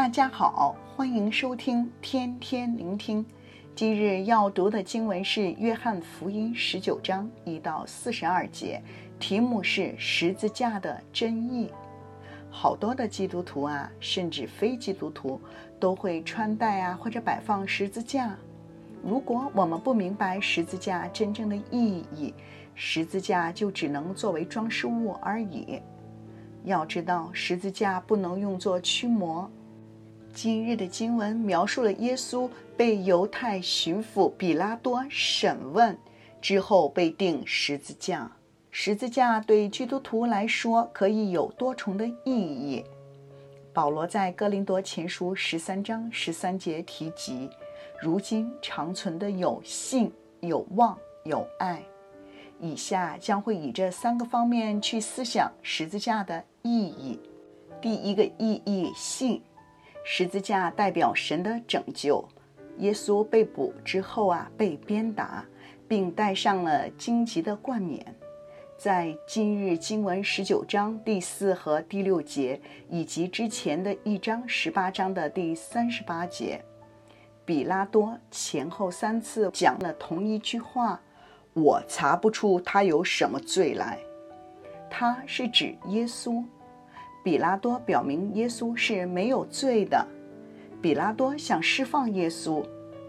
大家好，欢迎收听天天聆听。今日要读的经文是《约翰福音》十九章一到四十二节，题目是十字架的真意。好多的基督徒啊，甚至非基督徒都会穿戴啊，或者摆放十字架。如果我们不明白十字架真正的意义，十字架就只能作为装饰物而已。要知道，十字架不能用作驱魔。今日的经文描述了耶稣被犹太巡抚比拉多审问之后被钉十字架。十字架对基督徒来说可以有多重的意义。保罗在哥林多前书十三章十三节提及，如今长存的有信、有望、有爱。以下将会以这三个方面去思想十字架的意义。第一个意义，信。十字架代表神的拯救。耶稣被捕之后啊，被鞭打，并戴上了荆棘的冠冕。在今日经文十九章第四和第六节，以及之前的一章十八章的第三十八节，比拉多前后三次讲了同一句话：“我查不出他有什么罪来。”他是指耶稣。彼拉多表明耶稣是没有罪的。彼拉多想释放耶稣，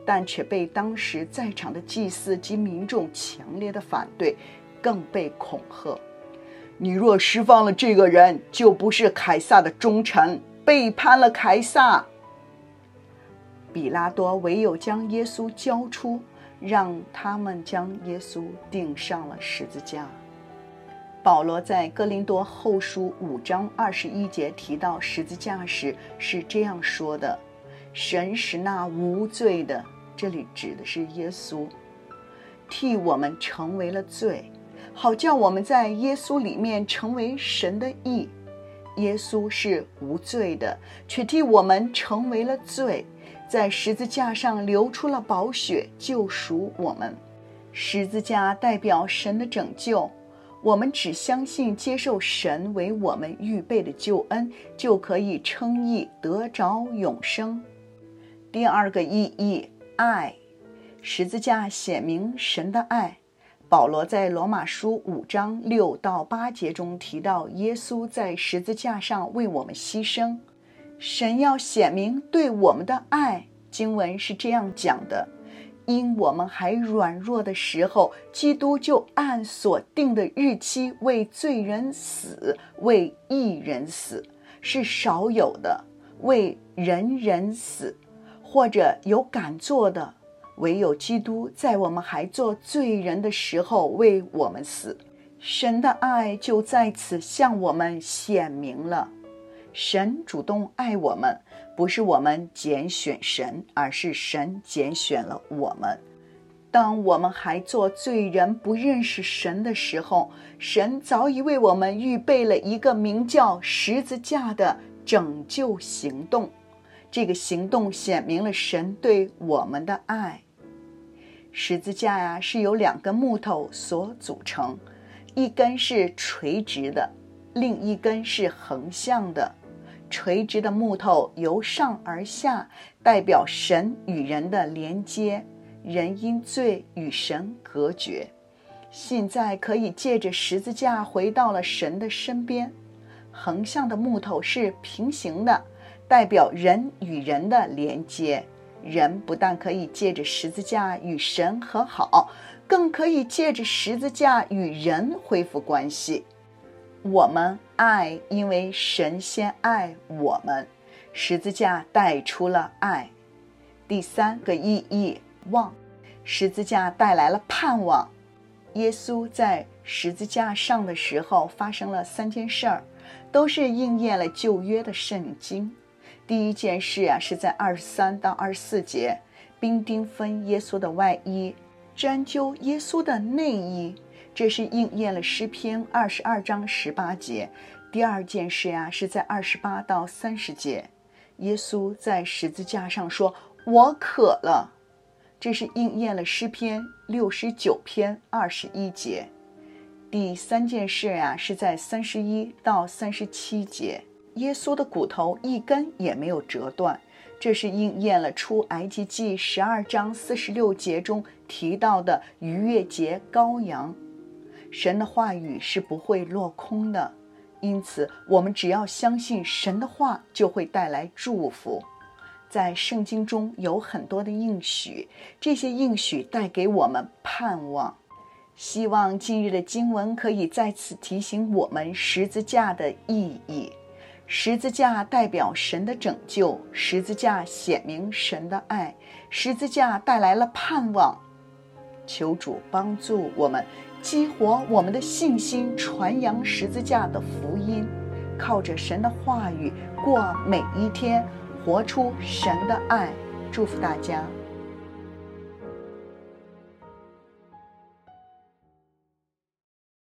但却被当时在场的祭司及民众强烈的反对，更被恐吓：“你若释放了这个人，就不是凯撒的忠臣，背叛了凯撒。”比拉多唯有将耶稣交出，让他们将耶稣钉上了十字架。保罗在哥林多后书五章二十一节提到十字架时是这样说的：“神使那无罪的，这里指的是耶稣，替我们成为了罪，好叫我们在耶稣里面成为神的义。耶稣是无罪的，却替我们成为了罪，在十字架上流出了宝血，救赎我们。十字架代表神的拯救。”我们只相信接受神为我们预备的救恩，就可以称义得着永生。第二个意义，爱，十字架显明神的爱。保罗在罗马书五章六到八节中提到，耶稣在十字架上为我们牺牲，神要显明对我们的爱。经文是这样讲的。因我们还软弱的时候，基督就按所定的日期为罪人死，为一人死，是少有的；为人人死，或者有敢做的，唯有基督在我们还做罪人的时候为我们死。神的爱就在此向我们显明了。神主动爱我们，不是我们拣选神，而是神拣选了我们。当我们还做罪人、不认识神的时候，神早已为我们预备了一个名叫十字架的拯救行动。这个行动显明了神对我们的爱。十字架呀，是由两根木头所组成，一根是垂直的，另一根是横向的。垂直的木头由上而下，代表神与人的连接，人因罪与神隔绝，现在可以借着十字架回到了神的身边。横向的木头是平行的，代表人与人的连接，人不但可以借着十字架与神和好，更可以借着十字架与人恢复关系。我们爱，因为神先爱我们，十字架带出了爱。第三个意义，望，十字架带来了盼望。耶稣在十字架上的时候发生了三件事儿，都是应验了旧约的圣经。第一件事啊，是在二十三到二十四节，兵丁分耶稣的外衣，拈阄耶稣的内衣。这是应验了诗篇二十二章十八节。第二件事呀，是在二十八到三十节，耶稣在十字架上说：“我渴了。”这是应验了诗篇六十九篇二十一节。第三件事呀，是在三十一到三十七节，耶稣的骨头一根也没有折断。这是应验了出埃及记十二章四十六节中提到的逾越节羔羊。神的话语是不会落空的，因此我们只要相信神的话，就会带来祝福。在圣经中有很多的应许，这些应许带给我们盼望。希望今日的经文可以再次提醒我们十字架的意义。十字架代表神的拯救，十字架显明神的爱，十字架带来了盼望。求主帮助我们，激活我们的信心，传扬十字架的福音，靠着神的话语过每一天，活出神的爱。祝福大家。